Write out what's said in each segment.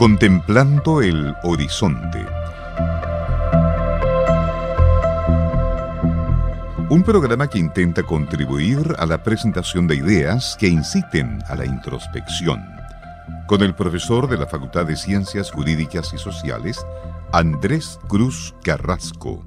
Contemplando el horizonte. Un programa que intenta contribuir a la presentación de ideas que inciten a la introspección. Con el profesor de la Facultad de Ciencias Jurídicas y Sociales, Andrés Cruz Carrasco.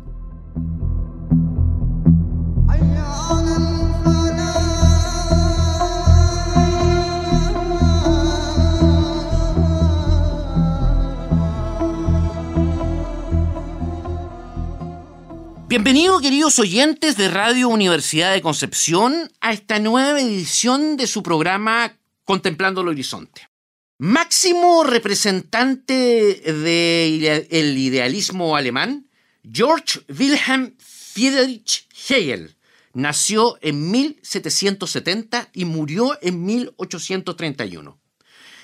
Bienvenidos queridos oyentes de Radio Universidad de Concepción a esta nueva edición de su programa Contemplando el Horizonte. Máximo representante del idealismo alemán, George Wilhelm Friedrich Hegel nació en 1770 y murió en 1831.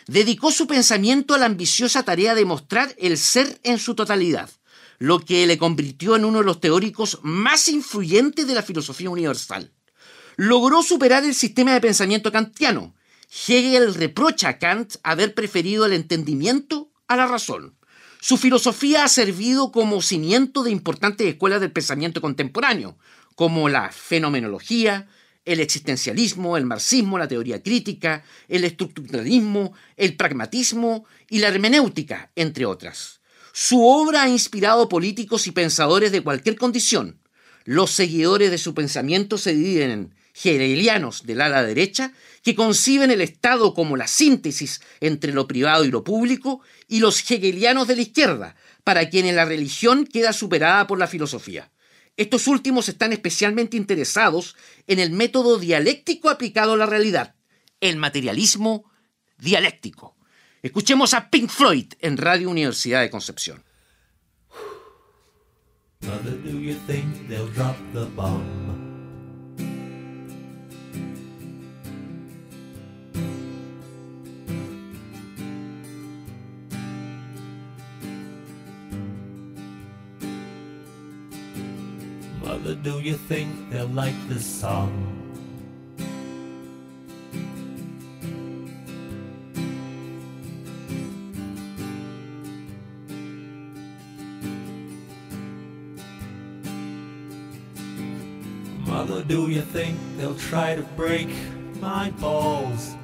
Dedicó su pensamiento a la ambiciosa tarea de mostrar el ser en su totalidad lo que le convirtió en uno de los teóricos más influyentes de la filosofía universal. Logró superar el sistema de pensamiento kantiano. Hegel reprocha a Kant haber preferido el entendimiento a la razón. Su filosofía ha servido como cimiento de importantes escuelas del pensamiento contemporáneo, como la fenomenología, el existencialismo, el marxismo, la teoría crítica, el estructuralismo, el pragmatismo y la hermenéutica, entre otras. Su obra ha inspirado políticos y pensadores de cualquier condición. Los seguidores de su pensamiento se dividen en hegelianos del ala derecha, que conciben el Estado como la síntesis entre lo privado y lo público, y los hegelianos de la izquierda, para quienes la religión queda superada por la filosofía. Estos últimos están especialmente interesados en el método dialéctico aplicado a la realidad, el materialismo dialéctico. Escuchemos a Pink Floyd en Radio Universidad de Concepción. Mother, do you think they'll drop the bomb? Mother, do you think they'll like this song? Mother, do you think they'll try to break my balls?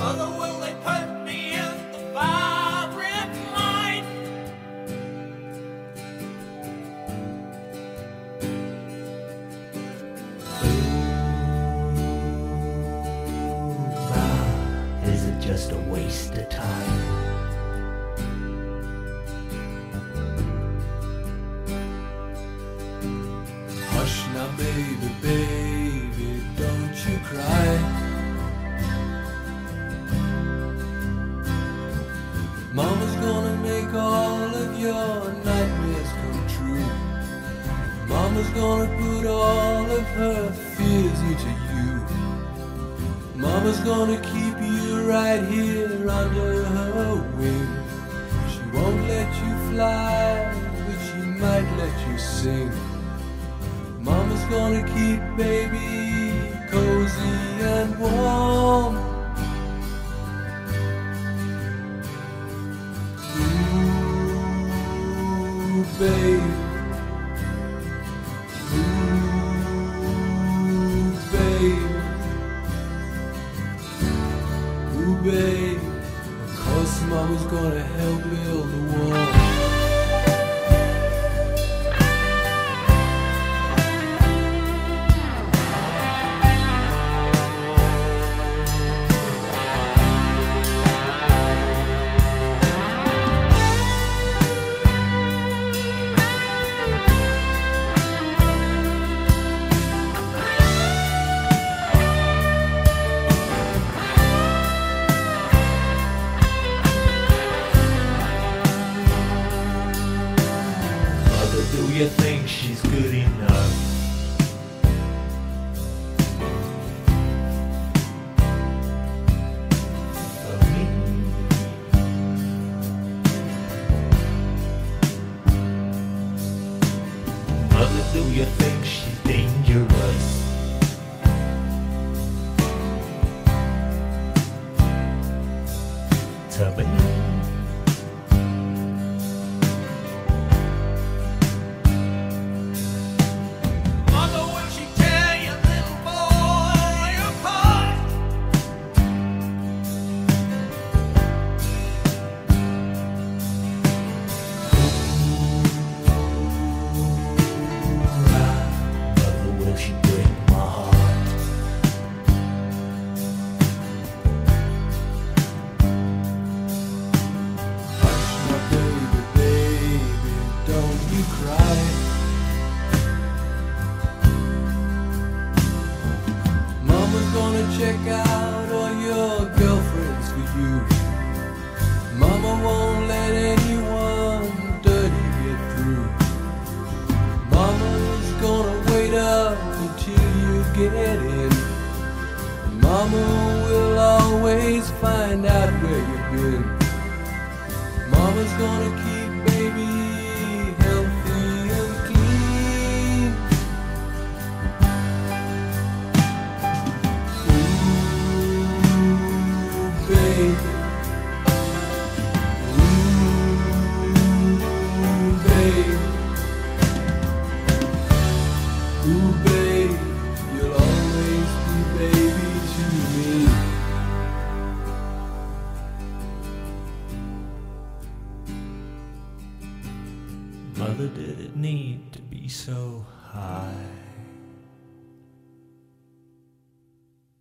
Otherwise gonna keep you right here under her wing. She won't let you fly, but she might let you sing. Mama's gonna keep baby cozy and warm. Ooh, baby. you think?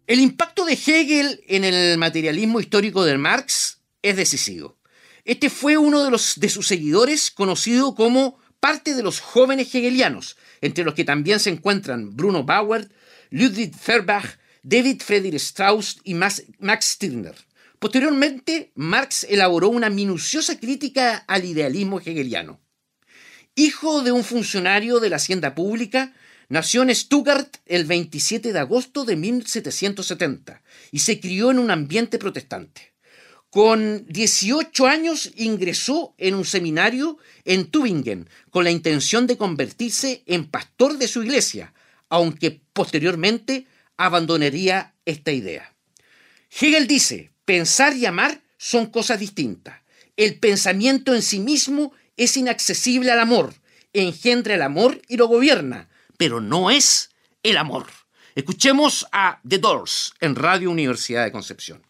El impacto de Hegel en el materialismo histórico de Marx es decisivo. Este fue uno de, los, de sus seguidores conocido como parte de los jóvenes hegelianos, entre los que también se encuentran Bruno Bauer, Ludwig Feuerbach, David Friedrich Strauss y Max Stirner. Posteriormente, Marx elaboró una minuciosa crítica al idealismo hegeliano. Hijo de un funcionario de la hacienda pública, Nació en Stuttgart el 27 de agosto de 1770 y se crió en un ambiente protestante. Con 18 años ingresó en un seminario en Tübingen con la intención de convertirse en pastor de su iglesia, aunque posteriormente abandonaría esta idea. Hegel dice, pensar y amar son cosas distintas. El pensamiento en sí mismo es inaccesible al amor, engendra el amor y lo gobierna, pero no es el amor. Escuchemos a The Doors en Radio Universidad de Concepción.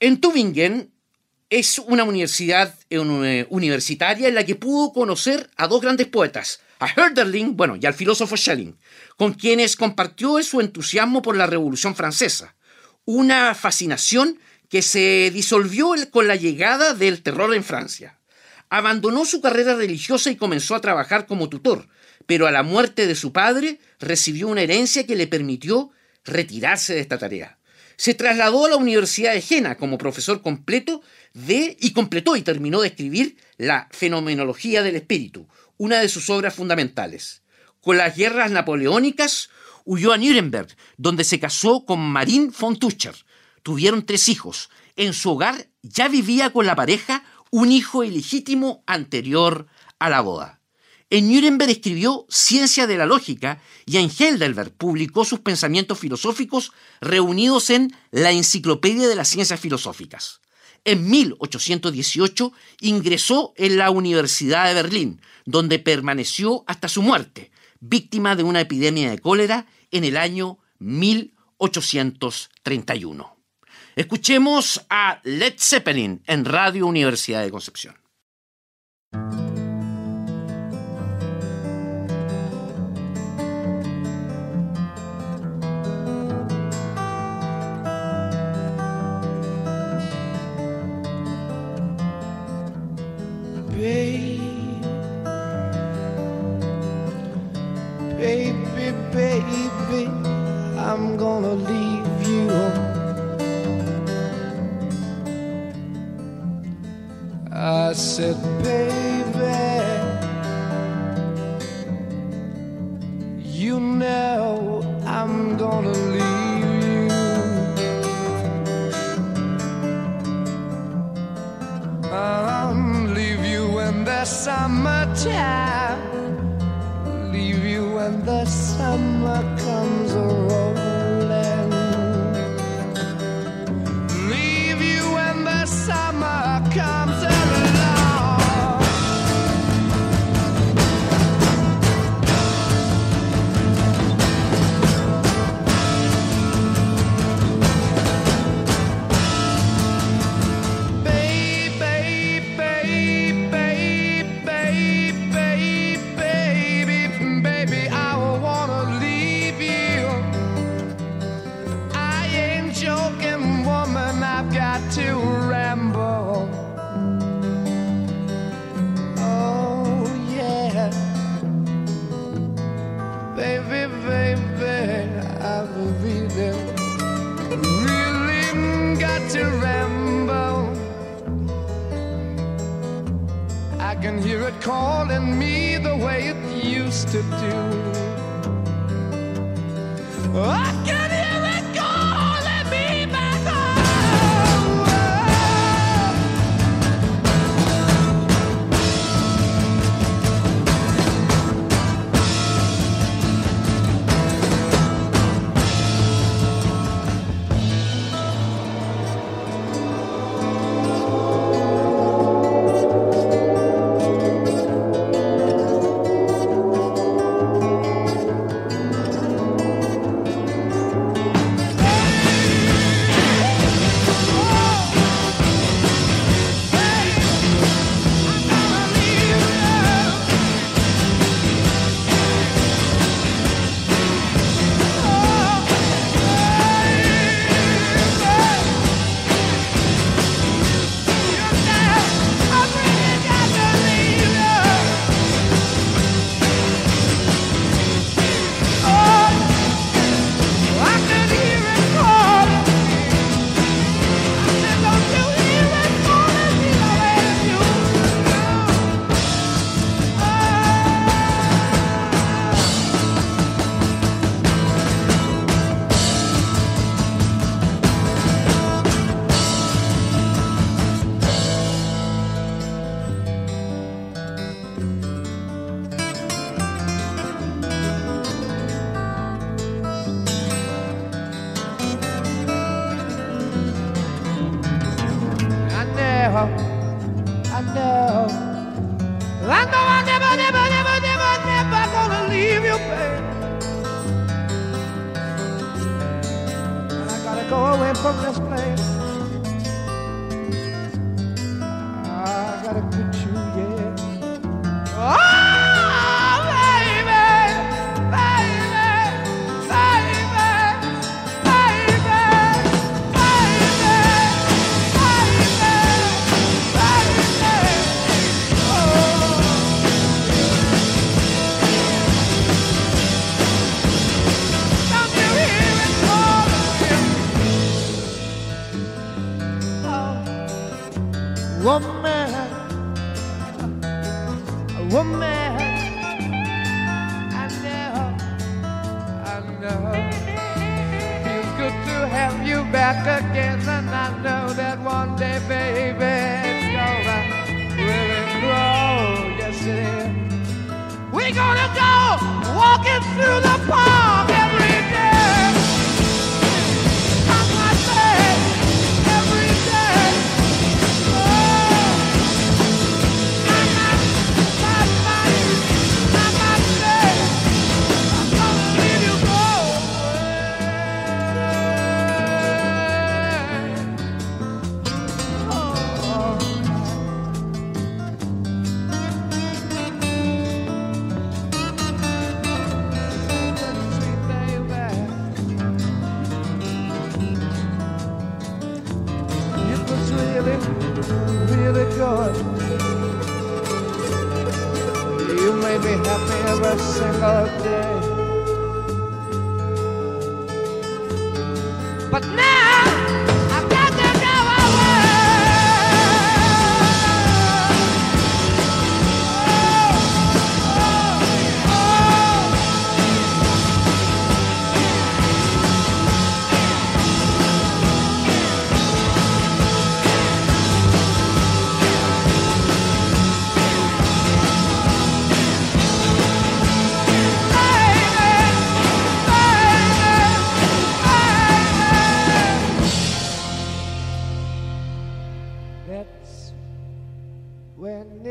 En Tübingen es una universidad eh, universitaria en la que pudo conocer a dos grandes poetas, a Hölderlin, bueno, y al filósofo Schelling, con quienes compartió su entusiasmo por la Revolución Francesa, una fascinación que se disolvió con la llegada del terror en Francia. Abandonó su carrera religiosa y comenzó a trabajar como tutor, pero a la muerte de su padre recibió una herencia que le permitió retirarse de esta tarea. Se trasladó a la Universidad de Jena como profesor completo de y completó y terminó de escribir La Fenomenología del Espíritu, una de sus obras fundamentales. Con las guerras napoleónicas huyó a Nuremberg, donde se casó con Marín von Tucher. Tuvieron tres hijos. En su hogar ya vivía con la pareja un hijo ilegítimo anterior a la boda. En Nuremberg escribió Ciencia de la Lógica y en Heidelberg publicó sus pensamientos filosóficos reunidos en La Enciclopedia de las Ciencias Filosóficas. En 1818 ingresó en la Universidad de Berlín, donde permaneció hasta su muerte, víctima de una epidemia de cólera en el año 1831. Escuchemos a Led Zeppelin en Radio Universidad de Concepción. I said, baby, you know I'm gonna leave you. I'll leave you when the summertime. Calling me the way it used to do.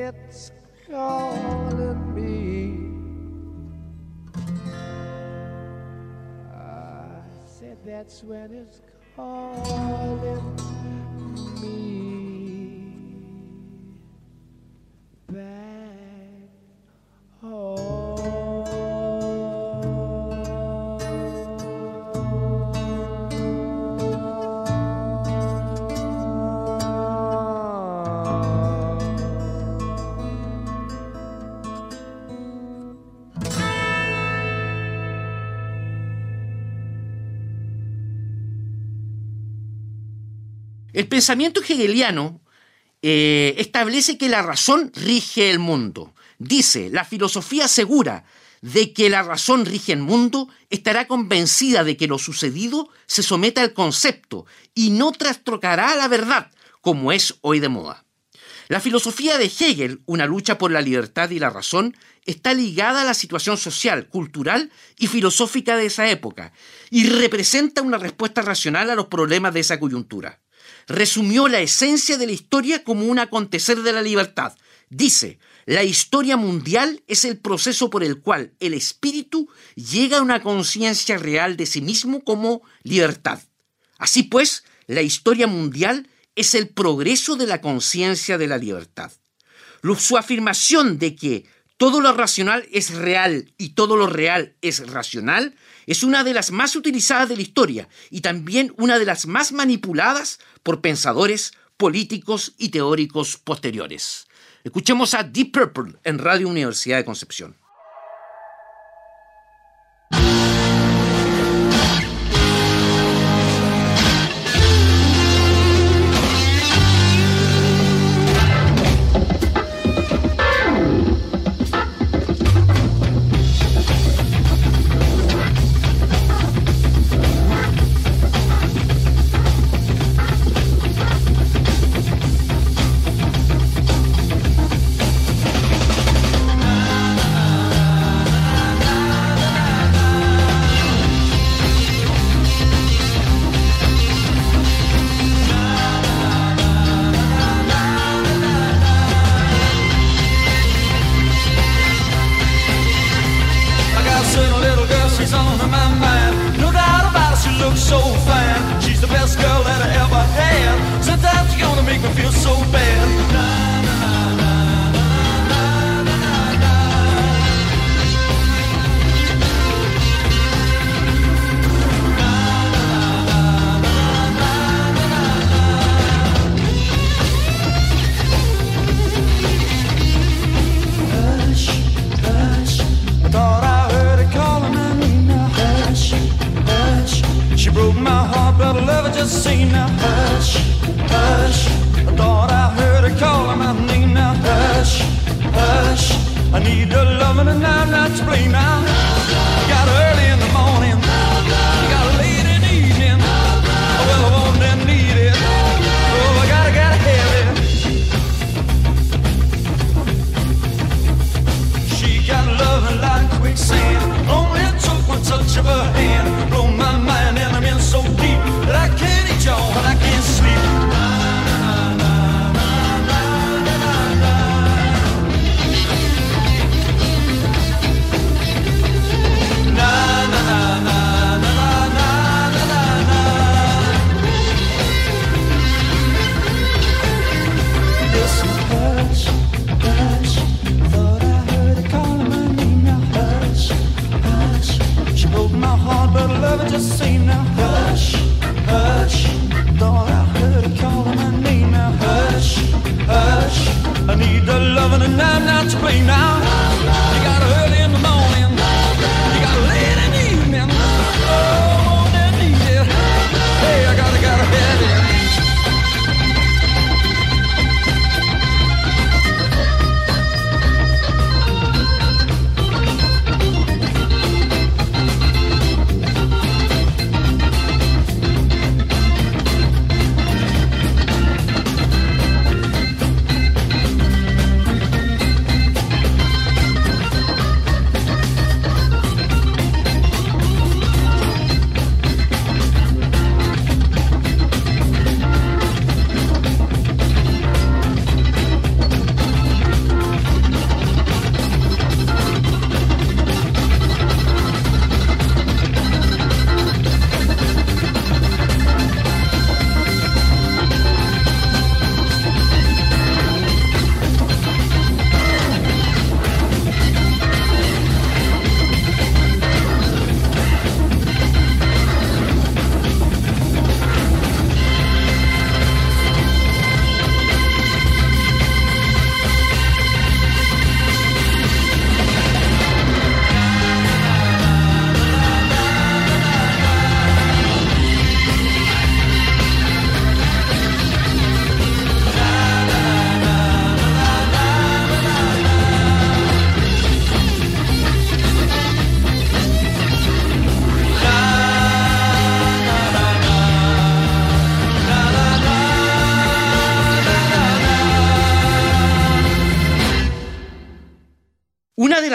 It's calling me. I said that's when it's calling me El pensamiento hegeliano eh, establece que la razón rige el mundo. Dice, la filosofía segura de que la razón rige el mundo estará convencida de que lo sucedido se someta al concepto y no trastrocará la verdad, como es hoy de moda. La filosofía de Hegel, una lucha por la libertad y la razón, está ligada a la situación social, cultural y filosófica de esa época y representa una respuesta racional a los problemas de esa coyuntura. Resumió la esencia de la historia como un acontecer de la libertad. Dice, la historia mundial es el proceso por el cual el espíritu llega a una conciencia real de sí mismo como libertad. Así pues, la historia mundial es el progreso de la conciencia de la libertad. Su afirmación de que todo lo racional es real y todo lo real es racional es una de las más utilizadas de la historia y también una de las más manipuladas por pensadores, políticos y teóricos posteriores. Escuchemos a Deep Purple en Radio Universidad de Concepción. Name now. Hush, hush. She broke my heart, but I love her just now. I need her loving and I'm not to blame now. Got her flame now.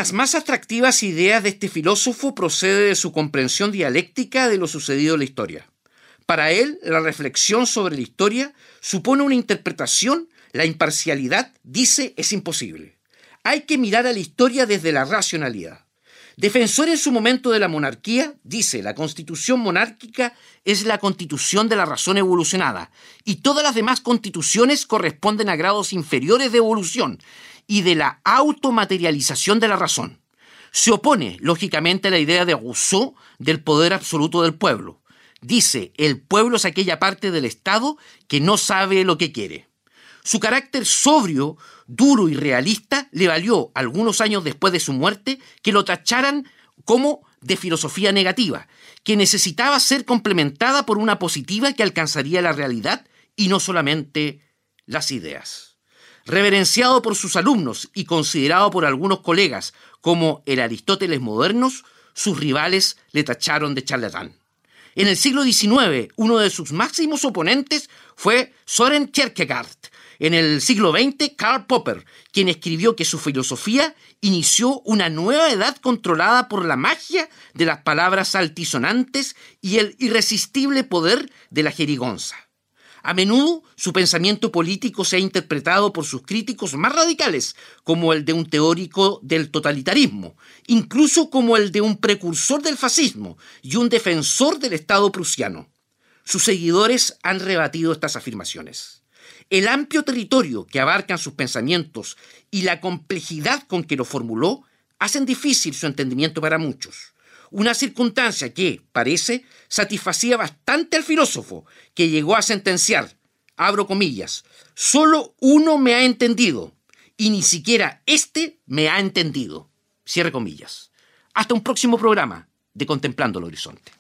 Las más atractivas ideas de este filósofo procede de su comprensión dialéctica de lo sucedido en la historia. Para él, la reflexión sobre la historia supone una interpretación, la imparcialidad, dice, es imposible. Hay que mirar a la historia desde la racionalidad. Defensor en su momento de la monarquía, dice, la constitución monárquica es la constitución de la razón evolucionada y todas las demás constituciones corresponden a grados inferiores de evolución y de la automaterialización de la razón. Se opone, lógicamente, a la idea de Rousseau del poder absoluto del pueblo. Dice, el pueblo es aquella parte del Estado que no sabe lo que quiere. Su carácter sobrio, duro y realista le valió, algunos años después de su muerte, que lo tacharan como de filosofía negativa, que necesitaba ser complementada por una positiva que alcanzaría la realidad y no solamente las ideas. Reverenciado por sus alumnos y considerado por algunos colegas como el Aristóteles modernos, sus rivales le tacharon de charlatán. En el siglo XIX, uno de sus máximos oponentes fue Soren Kierkegaard. En el siglo XX, Karl Popper, quien escribió que su filosofía inició una nueva edad controlada por la magia de las palabras altisonantes y el irresistible poder de la jerigonza. A menudo su pensamiento político se ha interpretado por sus críticos más radicales como el de un teórico del totalitarismo, incluso como el de un precursor del fascismo y un defensor del Estado prusiano. Sus seguidores han rebatido estas afirmaciones. El amplio territorio que abarcan sus pensamientos y la complejidad con que lo formuló hacen difícil su entendimiento para muchos. Una circunstancia que, parece, satisfacía bastante al filósofo, que llegó a sentenciar, abro comillas, solo uno me ha entendido, y ni siquiera éste me ha entendido. Cierre comillas. Hasta un próximo programa de Contemplando el Horizonte.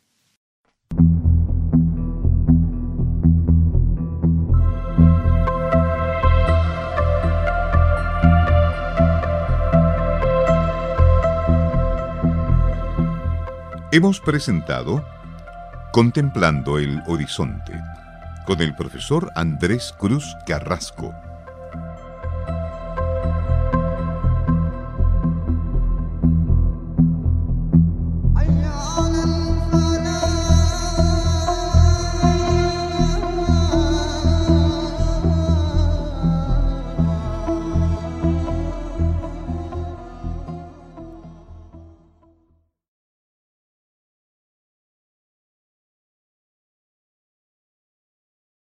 Hemos presentado Contemplando el Horizonte con el profesor Andrés Cruz Carrasco.